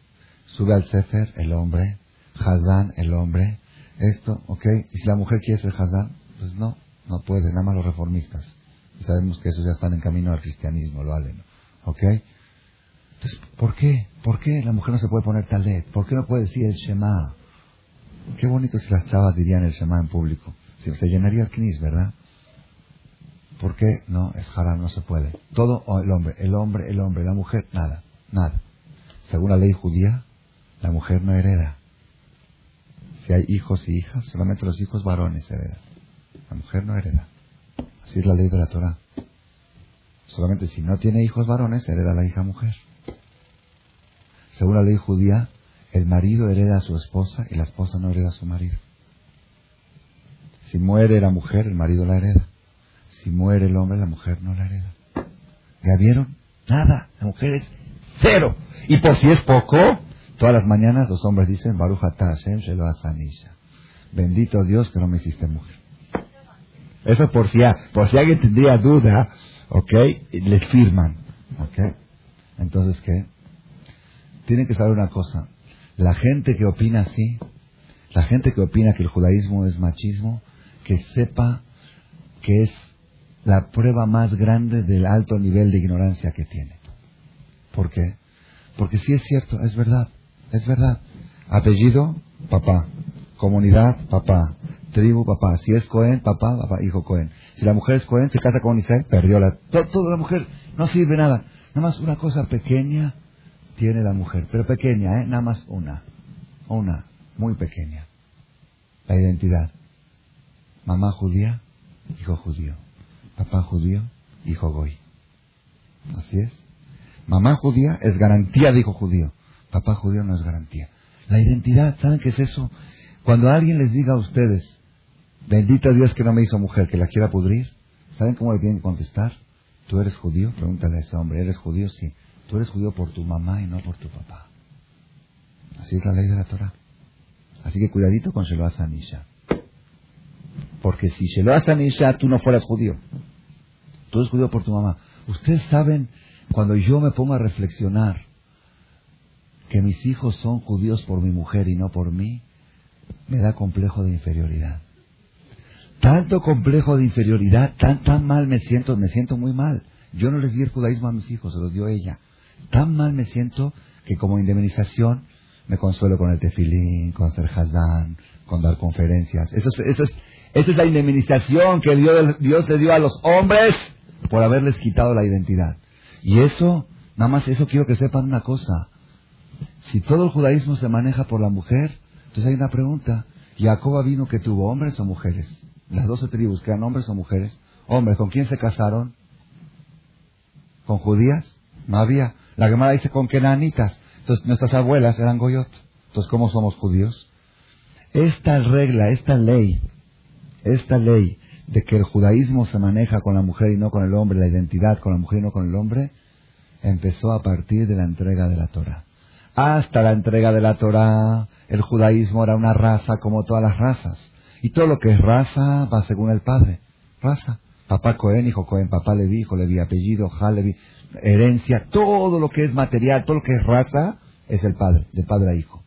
Sube al Sefer, el hombre. Hazán, el hombre. Esto, ¿ok? ¿Y si la mujer quiere ser Hazán? Pues no. No puede, nada más los reformistas. Sabemos que esos ya están en camino al cristianismo, lo valen. ¿Ok? Entonces, ¿por qué? ¿Por qué la mujer no se puede poner talet? ¿Por qué no puede decir el Shema? Qué bonito si las chavas dirían el Shema en público. Si se llenaría el knis, ¿verdad? ¿Por qué? No, es haram, no se puede. Todo el hombre, el hombre, el hombre, la mujer, nada, nada. Según la ley judía, la mujer no hereda. Si hay hijos y hijas, solamente los hijos varones heredan. La mujer no hereda. Así es la ley de la Torah. Solamente si no tiene hijos varones, hereda la hija mujer. Según la ley judía, el marido hereda a su esposa y la esposa no hereda a su marido. Si muere la mujer, el marido la hereda. Si muere el hombre, la mujer no la hereda. ¿Ya vieron? Nada. La mujer es cero. Y por si es poco, todas las mañanas los hombres dicen, Baruch Hashem Shelo Bendito Dios que no me hiciste mujer. Eso por si, por si alguien tendría duda, ¿ok? Les firman, ¿ok? Entonces, ¿qué? Tienen que saber una cosa. La gente que opina así, la gente que opina que el judaísmo es machismo, que sepa que es la prueba más grande del alto nivel de ignorancia que tiene. ¿Por qué? Porque sí es cierto, es verdad, es verdad. Apellido, papá. Comunidad, papá. Tribu, papá. Si es Cohen, papá, papá, hijo Cohen. Si la mujer es Cohen, se casa con Isaac, perdió la... Toda la mujer no sirve nada. Nada más una cosa pequeña tiene la mujer, pero pequeña, ¿eh? Nada más una. Una, muy pequeña. La identidad. Mamá judía, hijo judío. Papá judío, hijo goy. Así es. Mamá judía es garantía de hijo judío. Papá judío no es garantía. La identidad, ¿saben qué es eso? Cuando alguien les diga a ustedes, bendito Dios que no me hizo mujer, que la quiera pudrir, ¿saben cómo le tienen que contestar? ¿Tú eres judío? Pregúntale a ese hombre, ¿eres judío? Sí. Tú eres judío por tu mamá y no por tu papá. Así es la ley de la Torah. Así que cuidadito con Sheloah Sanisha. Porque si Sheloah Sanisha tú no fueras judío, tú eres judío por tu mamá. Ustedes saben, cuando yo me pongo a reflexionar que mis hijos son judíos por mi mujer y no por mí, me da complejo de inferioridad. Tanto complejo de inferioridad, tan, tan mal me siento, me siento muy mal. Yo no les di el judaísmo a mis hijos, se los dio ella. Tan mal me siento que como indemnización me consuelo con el tefilín, con ser hazán, con dar conferencias. Eso es, eso es, esa es la indemnización que Dios, Dios le dio a los hombres por haberles quitado la identidad. Y eso, nada más eso quiero que sepan una cosa. Si todo el judaísmo se maneja por la mujer, entonces hay una pregunta. ¿Jacoba vino que tuvo hombres o mujeres? Las doce tribus, que eran hombres o mujeres. Hombres, ¿con quién se casaron? ¿Con judías? No había. La Gemara dice con kenanitas. Entonces nuestras abuelas eran goyot. Entonces, ¿cómo somos judíos? Esta regla, esta ley, esta ley de que el judaísmo se maneja con la mujer y no con el hombre, la identidad con la mujer y no con el hombre, empezó a partir de la entrega de la Torah. Hasta la entrega de la Torah, el judaísmo era una raza como todas las razas. Y todo lo que es raza va según el padre. Raza. Papá Cohen, hijo Cohen, papá Levi, hijo Levi, apellido, Levi, herencia, todo lo que es material, todo lo que es raza, es el padre, de padre a hijo.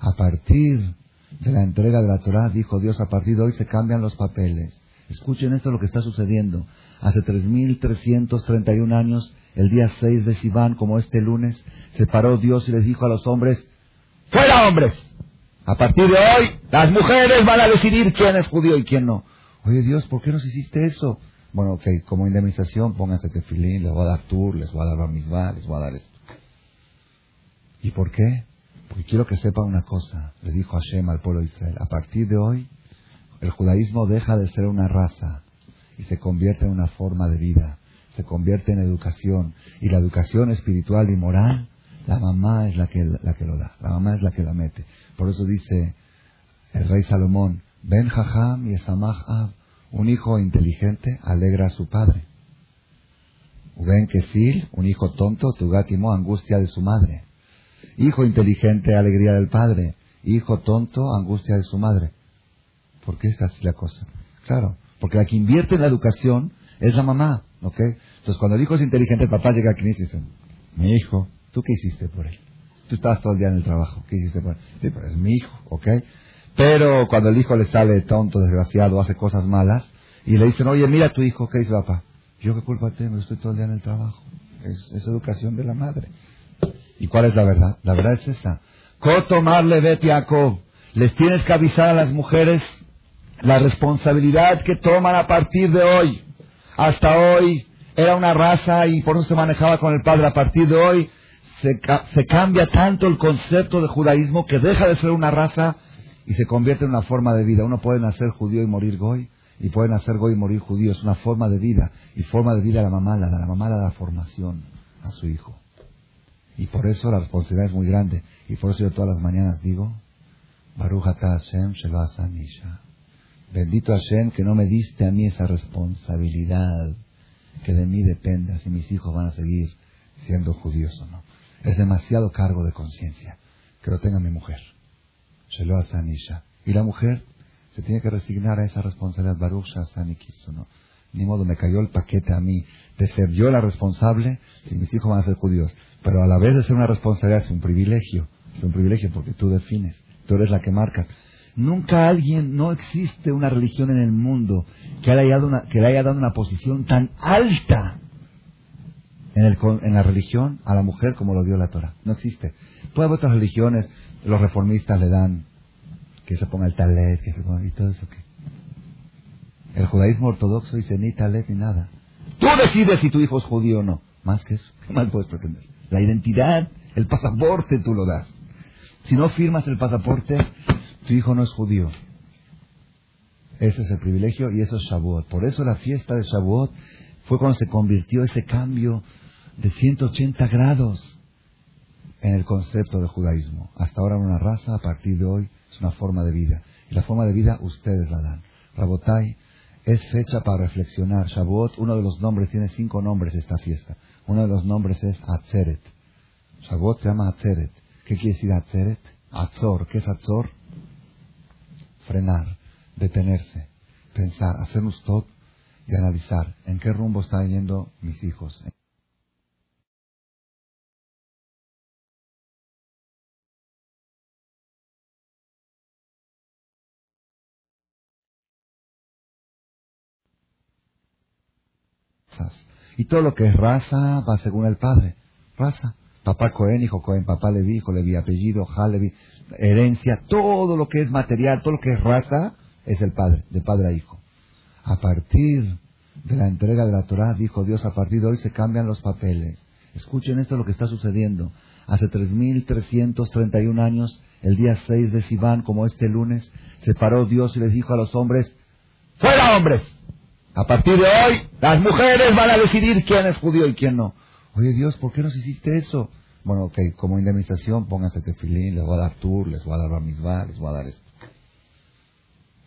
A partir de la entrega de la Torah, dijo Dios, a partir de hoy se cambian los papeles. Escuchen esto lo que está sucediendo. Hace 3.331 años, el día 6 de Sivan, como este lunes, se paró Dios y les dijo a los hombres, ¡Fuera hombres! A partir de hoy, las mujeres van a decidir quién es judío y quién no. Oye Dios, ¿por qué nos hiciste eso? Bueno, ok, como indemnización, pónganse tefilín, les voy a dar tour, les voy a dar misma, les voy a dar esto. ¿Y por qué? Porque quiero que sepan una cosa, le dijo Hashem al pueblo de Israel, a partir de hoy, el judaísmo deja de ser una raza y se convierte en una forma de vida, se convierte en educación, y la educación espiritual y moral, la mamá es la que, la que lo da, la mamá es la que la mete. Por eso dice el rey Salomón, Ben Jajam y Esamach un hijo inteligente alegra a su padre. Ben Kesil, un hijo tonto, Tugatimo, angustia de su madre. Hijo inteligente, alegría del padre. Hijo tonto, angustia de su madre. ¿Por qué es así la cosa? Claro, porque la que invierte en la educación es la mamá, ¿ok? Entonces cuando el hijo es inteligente, el papá llega aquí y dice, mi hijo, ¿tú qué hiciste por él? Tú estabas todo el día en el trabajo, ¿qué hiciste por él? Sí, pero es mi hijo, ¿ok? Pero cuando el hijo le sale tonto, desgraciado, hace cosas malas, y le dicen, oye, mira a tu hijo, ¿qué dice papá? Yo qué culpa tengo, estoy todo el día en el trabajo. Es, educación de la madre. ¿Y cuál es la verdad? La verdad es esa. Cotomarle vete Les tienes que avisar a las mujeres la responsabilidad que toman a partir de hoy. Hasta hoy era una raza y por eso se manejaba con el padre. A partir de hoy se, se cambia tanto el concepto de judaísmo que deja de ser una raza y se convierte en una forma de vida. Uno puede nacer judío y morir goy, y puede nacer goy y morir judío. Es una forma de vida. Y forma de vida la mamá la da. La mamá la da formación a su hijo. Y por eso la responsabilidad es muy grande. Y por eso yo todas las mañanas digo, Baruch Hashem Bendito Hashem que no me diste a mí esa responsabilidad que de mí dependa si mis hijos van a seguir siendo judíos o no. Es demasiado cargo de conciencia que lo tenga mi mujer. Y la mujer se tiene que resignar a esa responsabilidad, Baruch ¿no? Ni modo, me cayó el paquete a mí de ser yo la responsable si mis hijos van a ser judíos. Pero a la vez de ser una responsabilidad es un privilegio. Es un privilegio porque tú defines. Tú eres la que marcas. Nunca alguien, no existe una religión en el mundo que le haya dado una, que le haya dado una posición tan alta en, el, en la religión a la mujer como lo dio la Torah. No existe. Puede haber otras religiones, los reformistas le dan que se ponga el talet, que se ponga y todo eso que. El judaísmo ortodoxo dice ni talet ni nada. Tú decides si tu hijo es judío o no. Más que eso, ¿qué más puedes pretender? La identidad, el pasaporte tú lo das. Si no firmas el pasaporte, tu hijo no es judío. Ese es el privilegio y eso es Shavuot. Por eso la fiesta de Shavuot fue cuando se convirtió ese cambio de 180 grados en el concepto del judaísmo. Hasta ahora una raza, a partir de hoy es una forma de vida. Y la forma de vida ustedes la dan. Rabotai es fecha para reflexionar. Shavuot, uno de los nombres, tiene cinco nombres esta fiesta. Uno de los nombres es Atzeret. Shavuot se llama Atzeret. ¿Qué quiere decir Atzeret? Atzor. ¿Qué es Atzor? Frenar, detenerse, pensar, hacer un stop y analizar en qué rumbo están yendo mis hijos. Y todo lo que es raza va según el padre. Raza. Papá Cohen, hijo Cohen, papá Levi, hijo Levi, apellido, Halevi, herencia, todo lo que es material, todo lo que es raza, es el padre, de padre a hijo. A partir de la entrega de la Torah, dijo Dios, a partir de hoy se cambian los papeles. Escuchen esto lo que está sucediendo. Hace 3.331 años, el día 6 de Sivan, como este lunes, se paró Dios y les dijo a los hombres, ¡Fuera hombres! A partir de hoy, las mujeres van a decidir quién es judío y quién no. Oye Dios, ¿por qué nos hiciste eso? Bueno, ok, como indemnización, pónganse tefilín, les voy a dar tour, les voy a dar ramizvah, les voy a dar esto.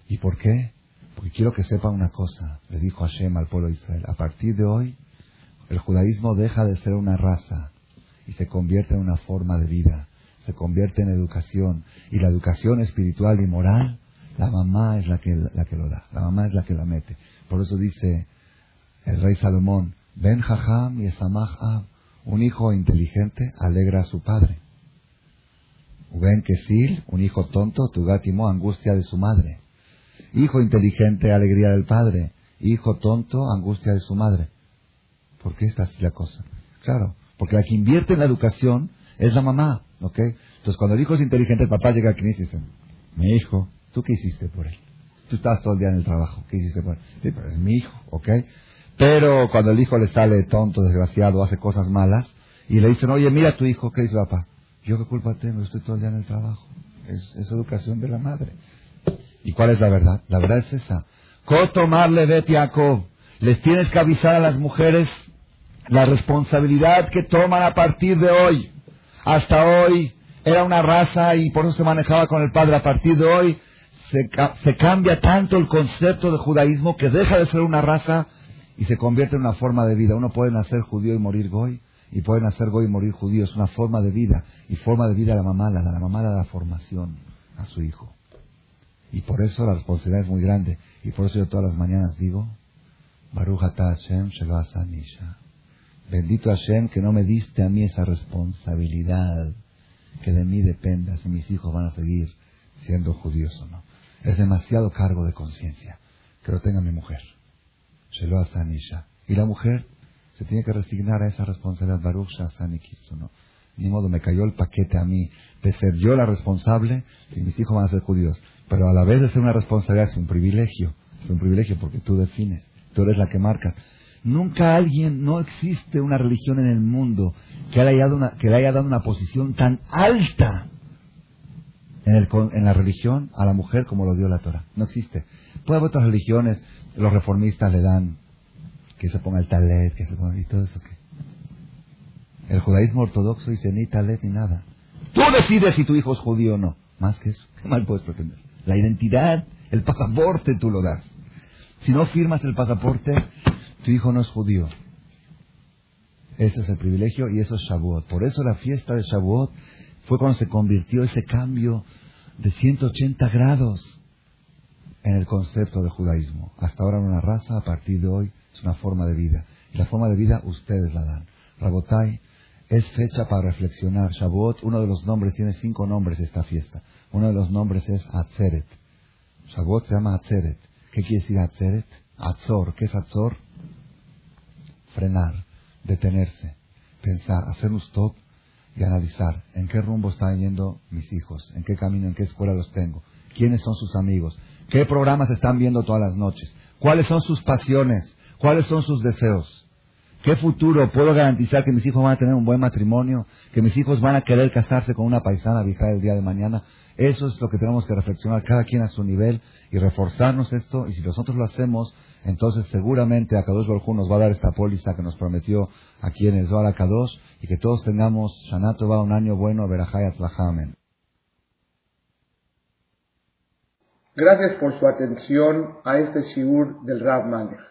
¿Y por qué? Porque quiero que sepan una cosa, le dijo Hashem al pueblo de Israel, a partir de hoy, el judaísmo deja de ser una raza y se convierte en una forma de vida, se convierte en educación, y la educación espiritual y moral, la mamá es la que, la que lo da, la mamá es la que la mete. Por eso dice el rey Salomón, Ben Jajam y Esamach un hijo inteligente alegra a su padre. Ben Kesil, un hijo tonto, Tugatimo, angustia de su madre. Hijo inteligente, alegría del padre. Hijo tonto, angustia de su madre. ¿Por qué está así la cosa? Claro, porque la que invierte en la educación es la mamá, ¿ok? Entonces cuando el hijo es inteligente, el papá llega aquí y dice, mi hijo, ¿tú qué hiciste por él? Tú estás todo el día en el trabajo. ¿Qué hiciste por Sí, pero es mi hijo, ¿ok? Pero cuando el hijo le sale tonto, desgraciado, hace cosas malas, y le dicen, oye, mira a tu hijo, ¿qué dice papá? Yo qué culpa tengo, estoy todo el día en el trabajo. Es, educación de la madre. ¿Y cuál es la verdad? La verdad es esa. Cotomarle Jacob. Les tienes que avisar a las mujeres la responsabilidad que toman a partir de hoy. Hasta hoy era una raza y por eso se manejaba con el padre. A partir de hoy se, cambia tanto el concepto de judaísmo que deja de ser una raza y se convierte en una forma de vida. Uno puede nacer judío y morir goy, y puede nacer goy y morir judío. Es una forma de vida. Y forma de vida la mamá, la, la mamá da formación a su hijo. Y por eso la responsabilidad es muy grande. Y por eso yo todas las mañanas digo, Baruch Hashem Bendito Hashem que no me diste a mí esa responsabilidad que de mí dependa si mis hijos van a seguir siendo judíos o no. Es demasiado cargo de conciencia que lo tenga mi mujer. Shelo Y la mujer se tiene que resignar a esa responsabilidad. Baruch ¿no? Ni modo, me cayó el paquete a mí de ser yo la responsable si mis hijos van a ser judíos. Pero a la vez de ser una responsabilidad es un privilegio. Es un privilegio porque tú defines. Tú eres la que marcas. Nunca alguien, no existe una religión en el mundo que le haya dado una, que le haya dado una posición tan alta en, el, en la religión a la mujer como lo dio la Torah. No existe. Puede haber otras religiones, los reformistas le dan que se ponga el talet, que se ponga y todo eso que. El judaísmo ortodoxo dice ni talet ni nada. Tú decides si tu hijo es judío o no. Más que eso, ¿qué mal puedes pretender? La identidad, el pasaporte tú lo das. Si no firmas el pasaporte, tu hijo no es judío. Ese es el privilegio y eso es Shavuot. Por eso la fiesta de Shavuot fue cuando se convirtió ese cambio de 180 grados en el concepto de judaísmo. Hasta ahora una raza, a partir de hoy es una forma de vida. Y la forma de vida ustedes la dan. Rabotai, es fecha para reflexionar. Shavuot, uno de los nombres, tiene cinco nombres esta fiesta. Uno de los nombres es Atzeret. Shavuot se llama Atzeret. ¿Qué quiere decir Atzeret? Atzor. ¿Qué es Atzor? Frenar, detenerse, pensar, hacer un stop y analizar en qué rumbo están yendo mis hijos, en qué camino, en qué escuela los tengo, quiénes son sus amigos, qué programas están viendo todas las noches, cuáles son sus pasiones, cuáles son sus deseos. ¿Qué futuro puedo garantizar que mis hijos van a tener un buen matrimonio? ¿Que mis hijos van a querer casarse con una paisana vieja el día de mañana? Eso es lo que tenemos que reflexionar cada quien a su nivel y reforzarnos esto. Y si nosotros lo hacemos, entonces seguramente Akadosh Baruj nos va a dar esta póliza que nos prometió aquí en el Zohar Akadosh y que todos tengamos Shanato va un año bueno, Berajay Amen. Gracias por su atención a este shiur del Rav Malech.